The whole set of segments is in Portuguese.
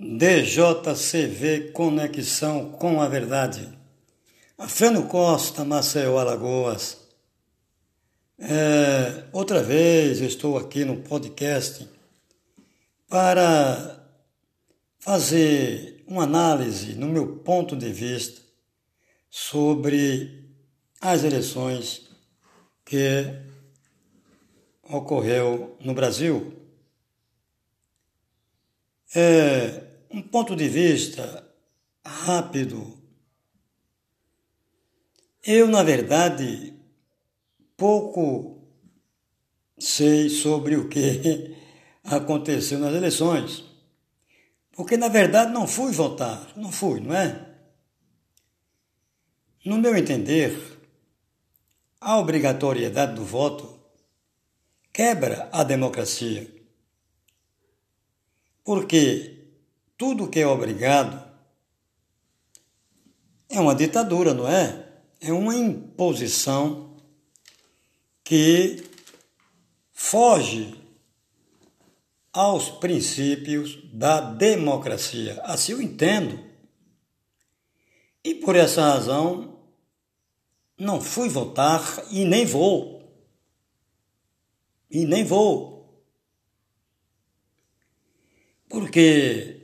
DJCV Conexão com a Verdade. Afrano Costa, Maceió, Alagoas. É, outra vez estou aqui no podcast para fazer uma análise, no meu ponto de vista, sobre as eleições que ocorreu no Brasil. É, um ponto de vista rápido. Eu, na verdade, pouco sei sobre o que aconteceu nas eleições. Porque, na verdade, não fui votar. Não fui, não é? No meu entender, a obrigatoriedade do voto quebra a democracia. Porque tudo que é obrigado é uma ditadura, não é? É uma imposição que foge aos princípios da democracia. Assim eu entendo. E por essa razão não fui votar e nem vou. E nem vou. Porque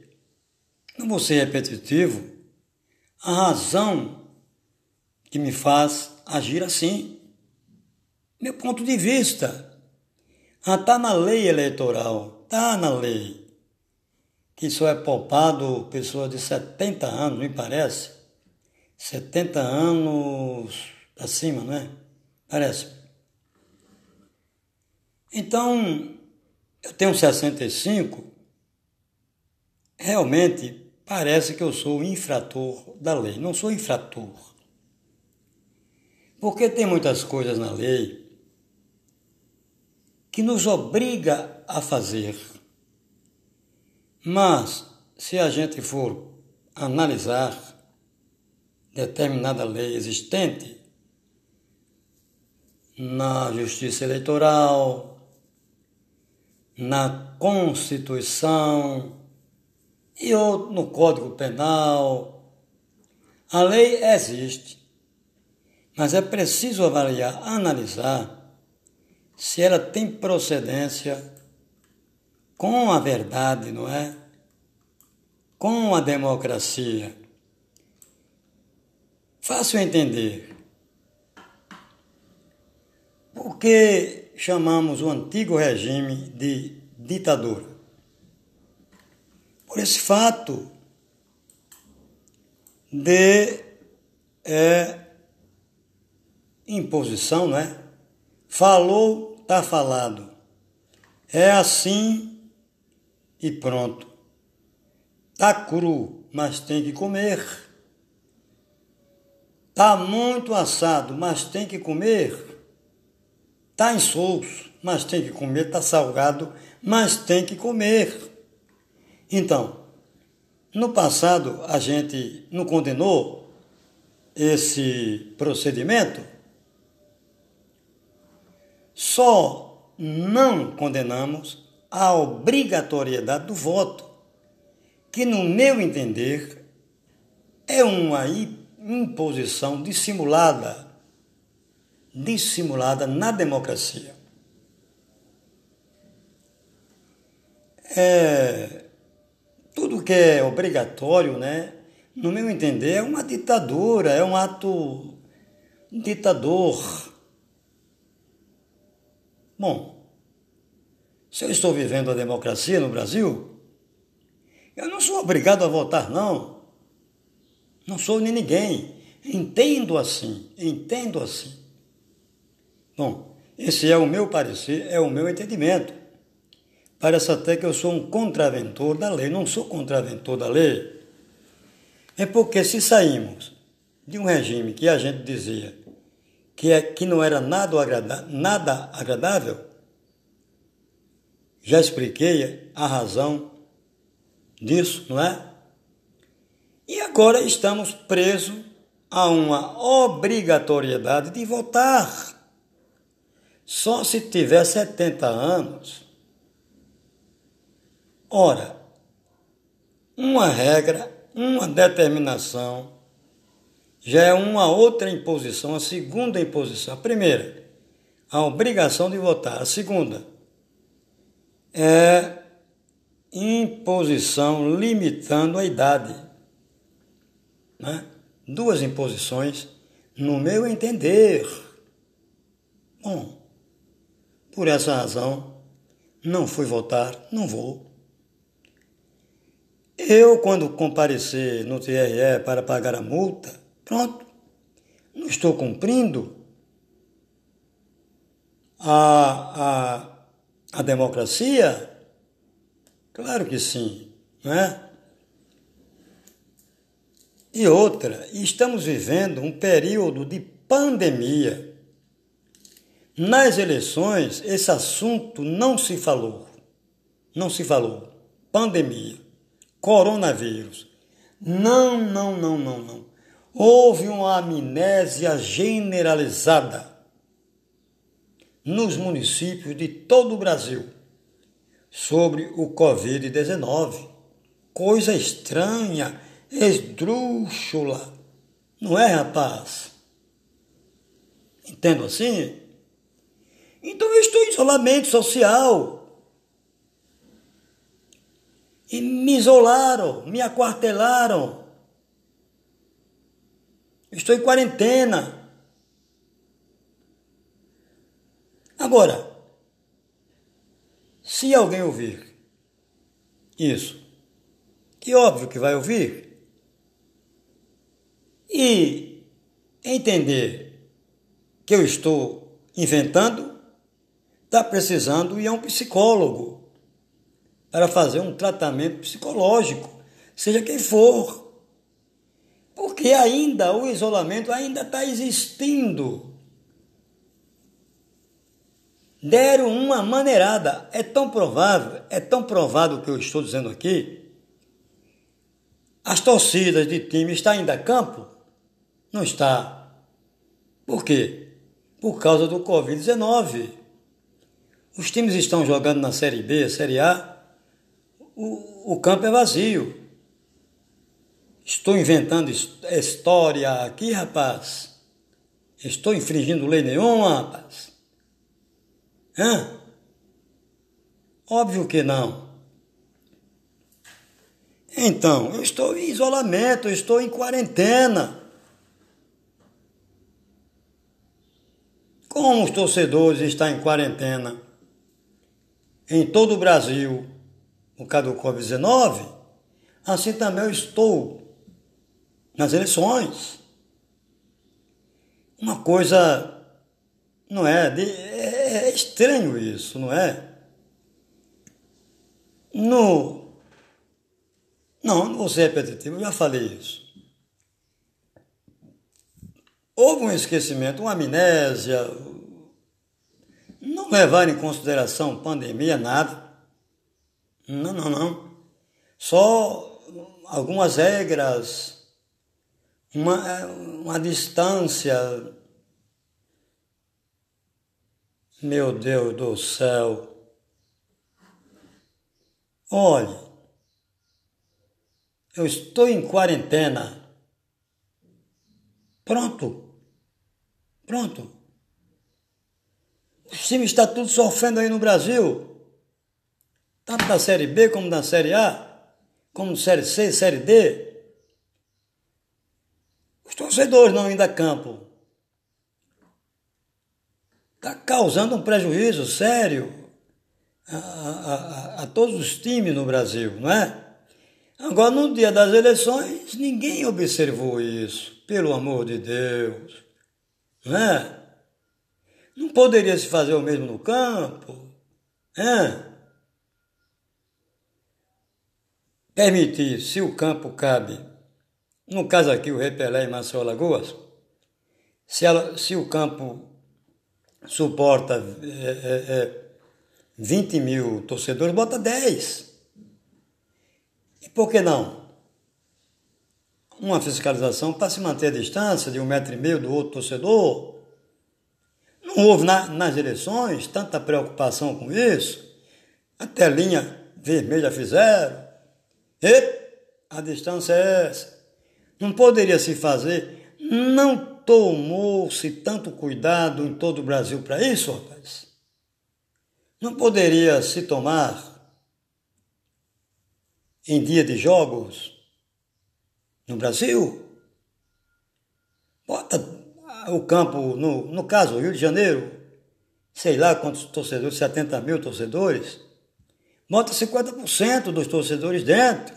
não vou ser repetitivo, a razão que me faz agir assim. Meu ponto de vista. Está na lei eleitoral, está na lei. Que só é poupado pessoa de 70 anos, me parece. 70 anos acima, não é? Parece. Então, eu tenho 65, realmente parece que eu sou infrator da lei. Não sou infrator. Porque tem muitas coisas na lei que nos obriga a fazer. Mas, se a gente for analisar determinada lei existente na justiça eleitoral, na Constituição, e outro no Código Penal. A lei existe, mas é preciso avaliar, analisar se ela tem procedência com a verdade, não é? Com a democracia. Fácil entender. Por que chamamos o antigo regime de ditadura? Por esse fato de é, imposição, não é? Falou, tá falado. É assim e pronto. Tá cru, mas tem que comer. Tá muito assado, mas tem que comer. Tá insosso, mas tem que comer. Tá salgado, mas tem que comer. Então, no passado a gente não condenou esse procedimento, só não condenamos a obrigatoriedade do voto, que, no meu entender, é uma imposição dissimulada, dissimulada na democracia. É, tudo que é obrigatório, né, no meu entender, é uma ditadura, é um ato ditador. Bom, se eu estou vivendo a democracia no Brasil, eu não sou obrigado a votar, não. Não sou nem ninguém. Entendo assim, entendo assim. Bom, esse é o meu parecer, é o meu entendimento. Parece até que eu sou um contraventor da lei. Não sou contraventor da lei. É porque se saímos de um regime que a gente dizia que, é, que não era nada, agrada, nada agradável, já expliquei a razão disso, não é? E agora estamos presos a uma obrigatoriedade de votar. Só se tiver 70 anos Ora, uma regra, uma determinação, já é uma outra imposição, a segunda imposição. A primeira, a obrigação de votar. A segunda é imposição limitando a idade. Né? Duas imposições, no meu entender. Bom, por essa razão, não fui votar, não vou. Eu, quando comparecer no TRE para pagar a multa, pronto, não estou cumprindo a, a, a democracia? Claro que sim, não é? E outra, estamos vivendo um período de pandemia. Nas eleições, esse assunto não se falou. Não se falou. Pandemia coronavírus. Não, não, não, não, não. Houve uma amnésia generalizada nos municípios de todo o Brasil sobre o Covid-19. Coisa estranha, esdrúxula. Não é, rapaz? Entendo assim? Então eu estou em isolamento social. E me isolaram, me aquartelaram. Estou em quarentena. Agora, se alguém ouvir isso, que óbvio que vai ouvir, e entender que eu estou inventando, está precisando ir a um psicólogo para fazer um tratamento psicológico, seja quem for. Porque ainda o isolamento ainda está existindo. Deram uma maneirada. É tão provável, é tão provado o que eu estou dizendo aqui. As torcidas de time estão ainda campo? Não está. Por quê? Por causa do Covid-19. Os times estão jogando na Série B, Série A, o, o campo é vazio. Estou inventando história aqui, rapaz. Estou infringindo lei nenhuma, rapaz. Hã? Óbvio que não. Então, eu estou em isolamento, eu estou em quarentena. Como os torcedores estão em quarentena em todo o Brasil, no caso do Covid-19, assim também eu estou nas eleições. Uma coisa, não é? De, é, é estranho isso, não é? No. Não, não vou ser repetitivo, eu já falei isso. Houve um esquecimento, uma amnésia, não levar em consideração pandemia, nada. Não, não, não. Só algumas regras, uma, uma distância. Meu Deus do céu. Olhe, eu estou em quarentena. Pronto. Pronto. O time está tudo sofrendo aí no Brasil tanto da Série B como da Série A, como Série C, Série D. Os torcedores não indo a campo. Está causando um prejuízo sério a, a, a, a todos os times no Brasil, não é? Agora, no dia das eleições, ninguém observou isso, pelo amor de Deus. Não é? Não poderia se fazer o mesmo no campo? É? Permitir, se o campo cabe, no caso aqui o Repelé e Maceió Lagoas, se, ela, se o campo suporta é, é, é, 20 mil torcedores, bota 10. E por que não? Uma fiscalização para se manter a distância de um metro e meio do outro torcedor. Não houve na, nas eleições tanta preocupação com isso. A telinha vermelha fizeram. E A distância é essa. Não poderia se fazer. Não tomou-se tanto cuidado em todo o Brasil para isso, rapaz. Não poderia se tomar em dia de jogos no Brasil? Bota o campo, no, no caso, Rio de Janeiro, sei lá quantos torcedores, 70 mil torcedores, bota 50% dos torcedores dentro.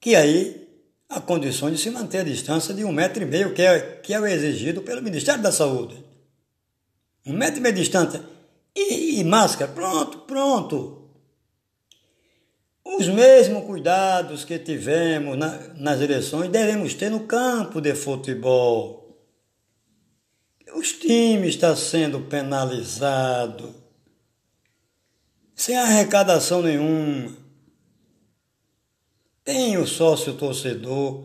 Que aí a condição de se manter a distância de um metro e meio, que é, que é o exigido pelo Ministério da Saúde. Um metro e meio de distância. E, e máscara, pronto, pronto. Os mesmos cuidados que tivemos na, nas eleições devemos ter no campo de futebol. Os times estão sendo penalizados, sem arrecadação nenhuma. Tem o sócio torcedor,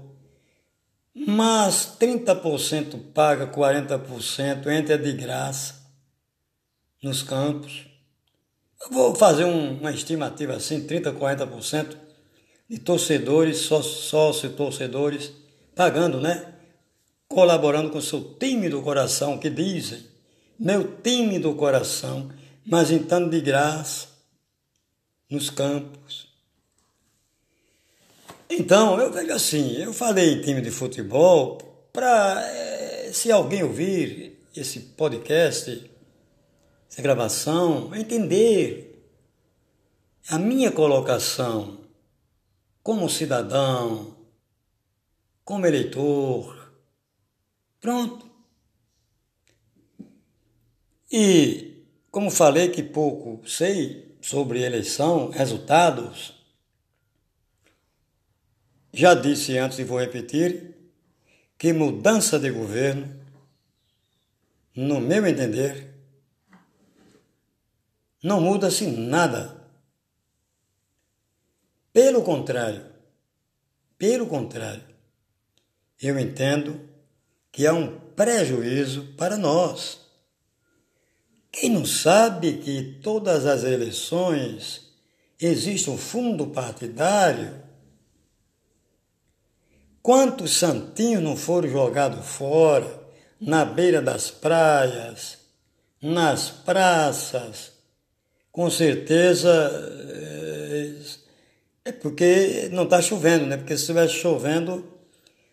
mas 30% paga, 40% entra de graça nos campos. Eu vou fazer um, uma estimativa assim, 30%, 40% de torcedores, sócio-torcedores, pagando, né? Colaborando com seu time do coração, que dizem, meu time do coração, mas entrando de graça nos campos. Então, eu vejo assim, eu falei em time de futebol para, eh, se alguém ouvir esse podcast, essa gravação, entender a minha colocação como cidadão, como eleitor. Pronto. E, como falei que pouco sei sobre eleição, resultados, já disse antes e vou repetir que mudança de governo, no meu entender, não muda-se nada. Pelo contrário, pelo contrário, eu entendo que há um prejuízo para nós. Quem não sabe que todas as eleições existe um fundo partidário? Quantos santinhos não foram jogados fora, na beira das praias, nas praças, com certeza é, é porque não está chovendo, né? Porque se estivesse chovendo,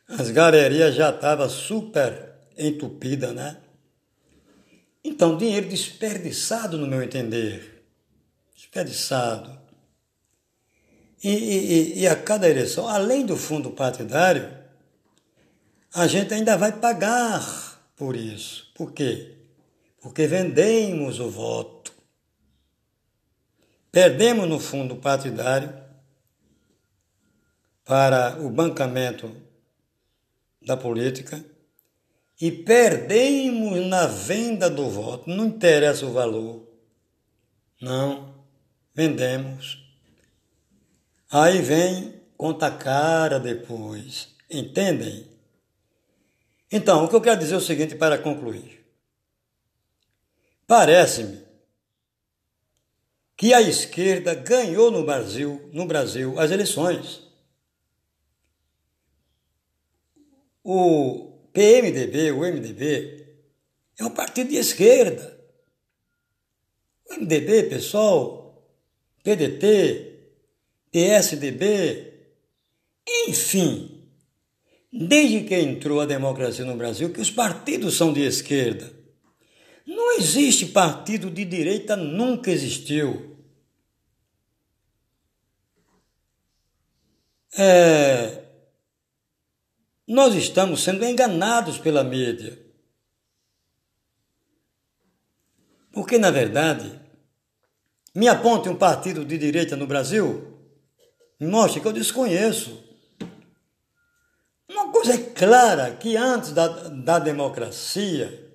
as galerias já estavam super entupidas, né? Então, dinheiro desperdiçado, no meu entender. Desperdiçado. E, e, e a cada eleição, além do fundo partidário, a gente ainda vai pagar por isso. Por quê? Porque vendemos o voto. Perdemos no fundo partidário para o bancamento da política e perdemos na venda do voto. Não interessa o valor. Não, vendemos. Aí vem conta cara depois. Entendem? Então, o que eu quero dizer é o seguinte para concluir. Parece-me que a esquerda ganhou no Brasil, no Brasil as eleições. O PMDB, o MDB, é um partido de esquerda. O MDB, pessoal, PDT, PSDB, enfim, desde que entrou a democracia no Brasil, que os partidos são de esquerda. Não existe partido de direita, nunca existiu. é, nós estamos sendo enganados pela mídia. Porque, na verdade, me aponte um partido de direita no Brasil, mostre que eu desconheço. Uma coisa é clara, que antes da, da democracia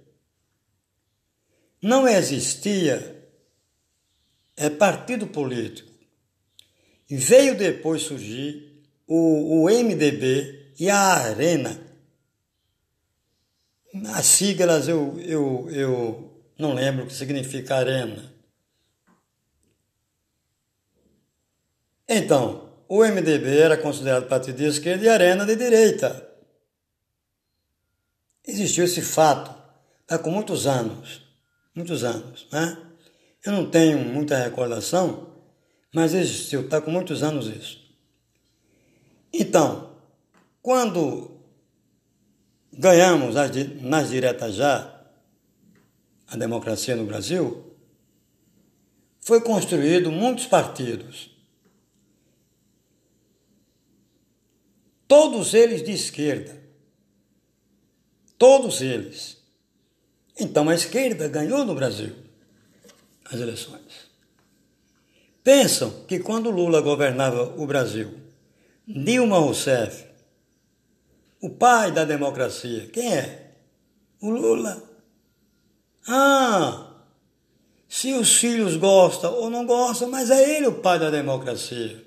não existia é, partido político. Veio depois surgir o, o MDB e a Arena. As siglas eu, eu, eu não lembro o que significa Arena. Então, o MDB era considerado partido de esquerda e Arena de direita. Existiu esse fato, há com muitos anos, muitos anos, né? Eu não tenho muita recordação, mas existiu, está com muitos anos isso. Então, quando ganhamos nas diretas já a democracia no Brasil, foi construído muitos partidos. Todos eles de esquerda. Todos eles. Então a esquerda ganhou no Brasil as eleições. Pensam que quando Lula governava o Brasil, Dilma Rousseff, o pai da democracia, quem é? O Lula. Ah, se os filhos gostam ou não gostam, mas é ele o pai da democracia.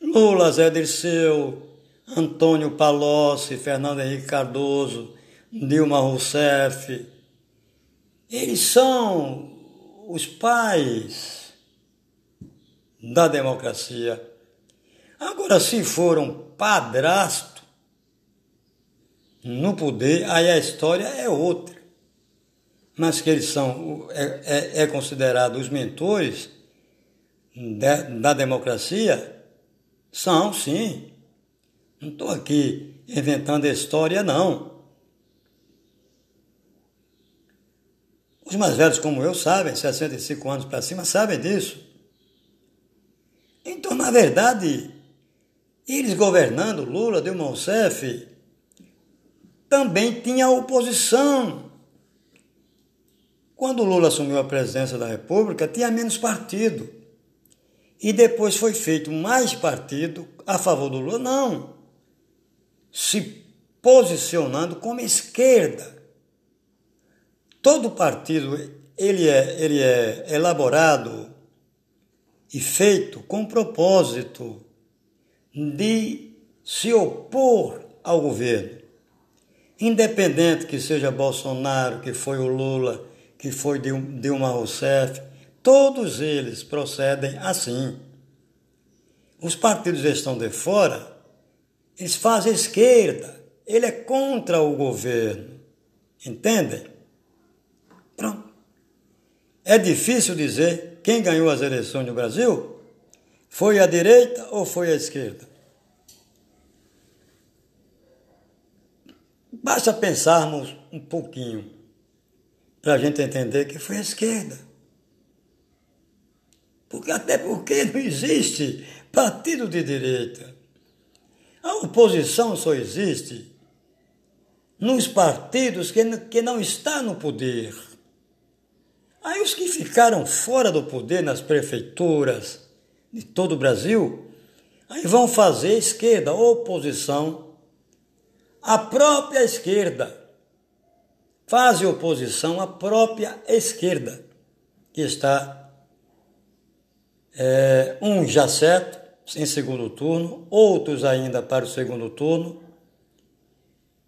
Lula, Zé Dirceu, Antônio Palocci, Fernando Henrique Cardoso, Dilma Rousseff, eles são os pais da democracia. Agora, se for um padrasto no poder, aí a história é outra. Mas que eles são, é, é, é considerado os mentores da, da democracia, são sim. Não estou aqui inventando história, não. Os mais velhos como eu sabem, 65 anos para cima, sabem disso. Então, na verdade, eles governando, Lula, Dilma Rousseff, também tinha oposição. Quando Lula assumiu a presidência da República, tinha menos partido. E depois foi feito mais partido a favor do Lula, não. Se posicionando como esquerda. Todo partido ele é, ele é elaborado e feito com propósito de se opor ao governo. Independente que seja Bolsonaro, que foi o Lula, que foi Dilma Rousseff, todos eles procedem assim. Os partidos estão de fora, eles fazem esquerda, ele é contra o governo. Entendem? Pronto. É difícil dizer quem ganhou as eleições no Brasil? Foi a direita ou foi a esquerda? Basta pensarmos um pouquinho para a gente entender que foi a esquerda. Porque, até porque não existe partido de direita. A oposição só existe nos partidos que, que não está no poder. Aí os que ficaram fora do poder nas prefeituras de todo o Brasil, aí vão fazer esquerda, oposição à própria esquerda. Fazem oposição à própria esquerda, que está é, um já certo, em segundo turno, outros ainda para o segundo turno.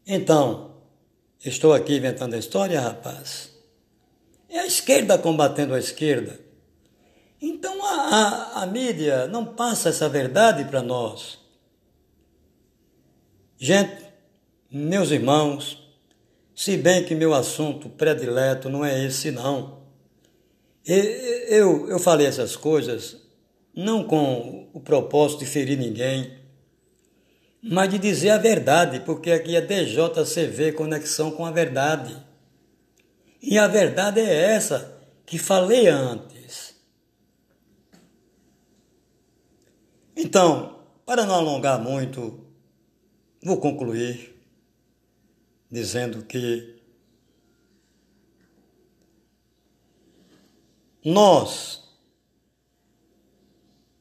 Então, estou aqui inventando a história, rapaz. É a esquerda combatendo a esquerda. Então a, a, a mídia não passa essa verdade para nós. Gente, meus irmãos, se bem que meu assunto predileto não é esse, não. Eu, eu falei essas coisas não com o propósito de ferir ninguém, mas de dizer a verdade, porque aqui é DJCV Conexão com a Verdade. E a verdade é essa que falei antes. Então, para não alongar muito, vou concluir dizendo que nós,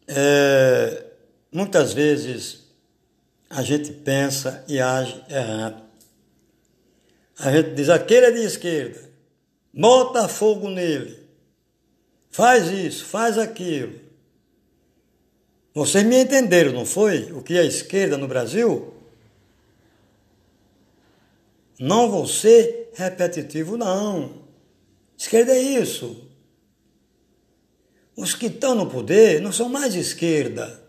é, muitas vezes, a gente pensa e age errado. A gente diz, aquele é de esquerda, bota fogo nele, faz isso, faz aquilo. Vocês me entenderam, não foi? O que é esquerda no Brasil? Não vou ser repetitivo, não. Esquerda é isso. Os que estão no poder não são mais esquerda.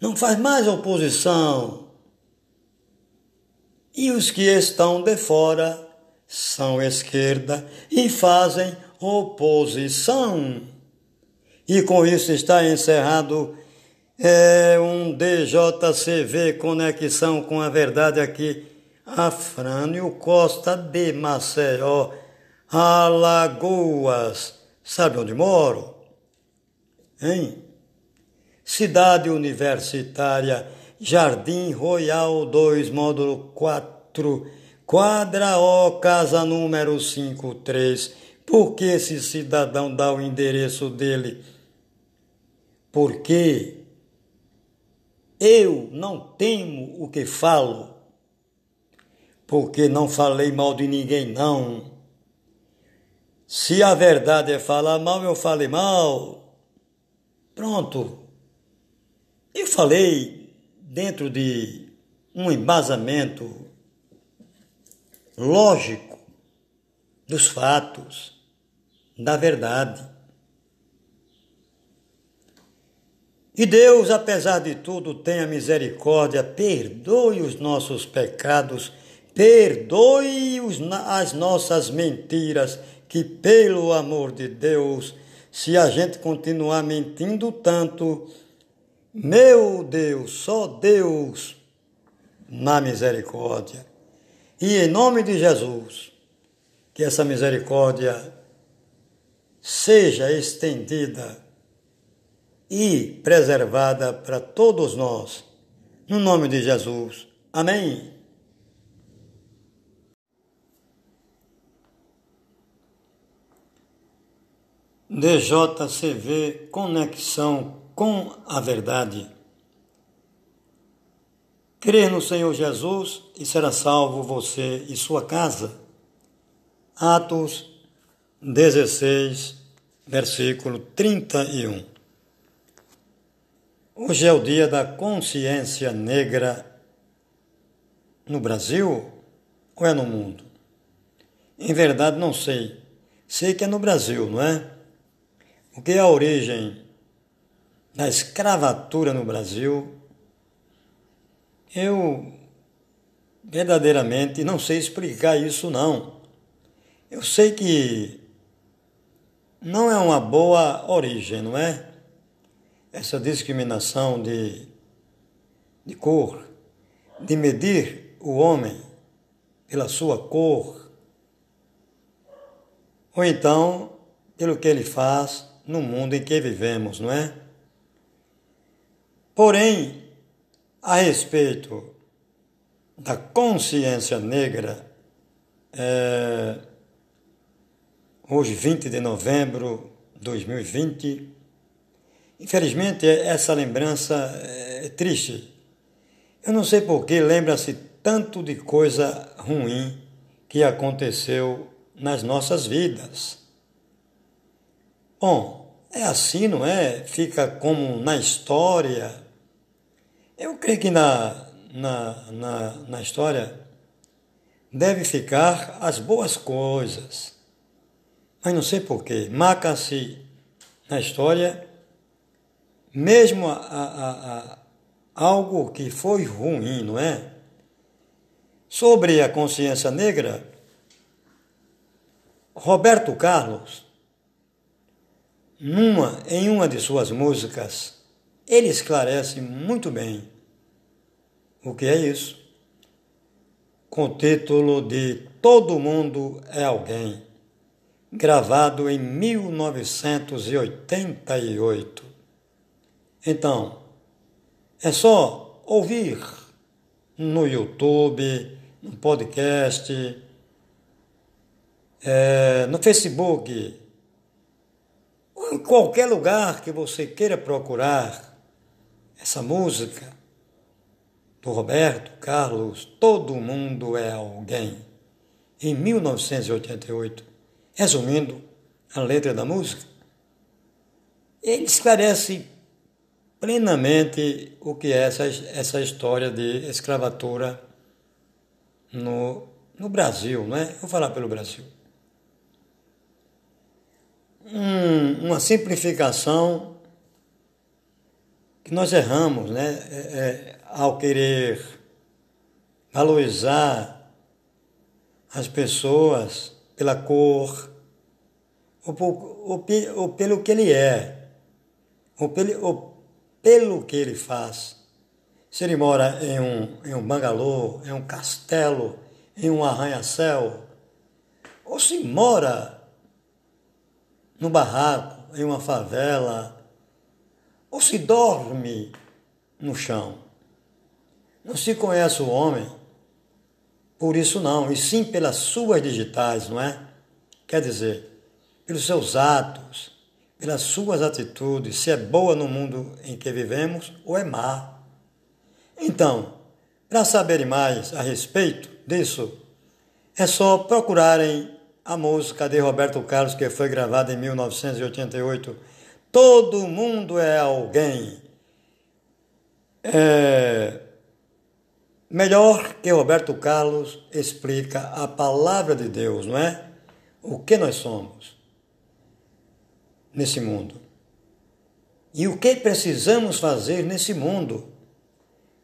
não faz mais oposição. E os que estão de fora são esquerda e fazem oposição. E com isso está encerrado é, um DJCV Conexão com a Verdade aqui. Afrânio Costa de Maceió, Alagoas. Sabe onde moro? Hein? Cidade Universitária, Jardim Royal 2, módulo 4, quadra O, casa número 53. Por que esse cidadão dá o endereço dele? Porque eu não temo o que falo, porque não falei mal de ninguém, não. Se a verdade é falar mal, eu falei mal. Pronto. Eu falei dentro de um embasamento lógico dos fatos, da verdade. E Deus, apesar de tudo, tenha misericórdia, perdoe os nossos pecados, perdoe as nossas mentiras, que pelo amor de Deus, se a gente continuar mentindo tanto, meu Deus, só Deus na misericórdia. E em nome de Jesus, que essa misericórdia seja estendida e preservada para todos nós. No nome de Jesus. Amém. DJCV Conexão com a verdade. Crer no Senhor Jesus e será salvo você e sua casa. Atos 16, versículo 31. Hoje é o dia da consciência negra no Brasil ou é no mundo? Em verdade, não sei. Sei que é no Brasil, não é? O que é a origem da escravatura no Brasil, eu verdadeiramente não sei explicar isso não. Eu sei que não é uma boa origem, não é? Essa discriminação de, de cor, de medir o homem pela sua cor, ou então pelo que ele faz no mundo em que vivemos, não é? Porém, a respeito da consciência negra, é, hoje 20 de novembro de 2020, infelizmente essa lembrança é triste. Eu não sei por que lembra-se tanto de coisa ruim que aconteceu nas nossas vidas. Bom, é assim, não é? Fica como na história eu creio que na, na, na, na história deve ficar as boas coisas. Mas não sei porquê. Marca-se na história mesmo a, a, a, algo que foi ruim, não é? Sobre a consciência negra, Roberto Carlos, numa, em uma de suas músicas, ele esclarece muito bem o que é isso, com o título de Todo Mundo é Alguém, gravado em 1988. Então, é só ouvir no YouTube, no podcast, é, no Facebook, em qualquer lugar que você queira procurar essa música do Roberto Carlos, Todo Mundo é Alguém, em 1988. Resumindo a letra da música, ele esclarece plenamente o que é essa, essa história de escravatura no, no Brasil, não é? Vou falar pelo Brasil. Um, uma simplificação que nós erramos né? É, é, ao querer valorizar as pessoas pela cor, ou, por, ou, ou pelo que ele é, ou pelo, ou pelo que ele faz. Se ele mora em um, em um bangalô, em um castelo, em um arranha-céu, ou se mora no barraco, em uma favela, ou se dorme no chão. Não se conhece o homem por isso não, e sim pelas suas digitais, não é? Quer dizer, pelos seus atos, pelas suas atitudes, se é boa no mundo em que vivemos ou é má. Então, para saberem mais a respeito disso, é só procurarem a música de Roberto Carlos que foi gravada em 1988. Todo mundo é alguém. É... Melhor que Roberto Carlos explica a palavra de Deus, não é? O que nós somos nesse mundo. E o que precisamos fazer nesse mundo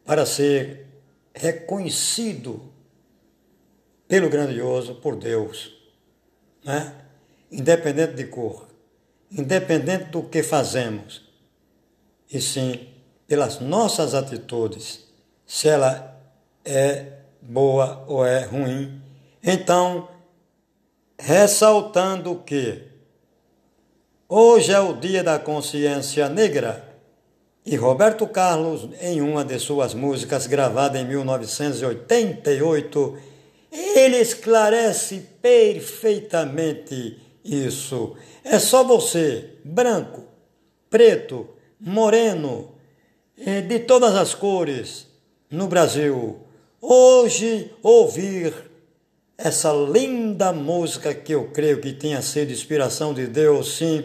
para ser reconhecido pelo grandioso, por Deus, né? independente de cor, independente do que fazemos, e sim pelas nossas atitudes, se ela é boa ou é ruim. Então, ressaltando que hoje é o dia da consciência negra, e Roberto Carlos, em uma de suas músicas gravada em 1988, ele esclarece perfeitamente isso. É só você, branco, preto, moreno, eh, de todas as cores no Brasil, hoje ouvir essa linda música que eu creio que tenha sido inspiração de Deus, sim.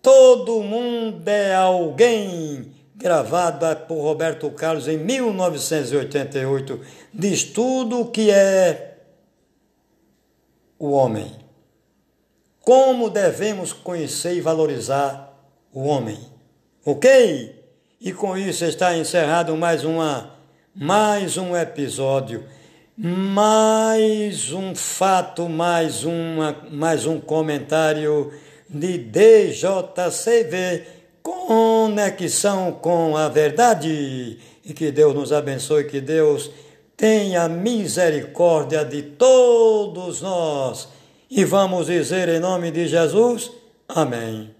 Todo mundo é alguém gravada por Roberto Carlos em 1988, diz tudo o que é o homem. Como devemos conhecer e valorizar o homem. Ok? E com isso está encerrado mais uma mais um episódio, mais um fato, mais uma mais um comentário de DJCV conexão com a verdade. E que Deus nos abençoe, que Deus tenha misericórdia de todos nós. E vamos dizer em nome de Jesus: Amém.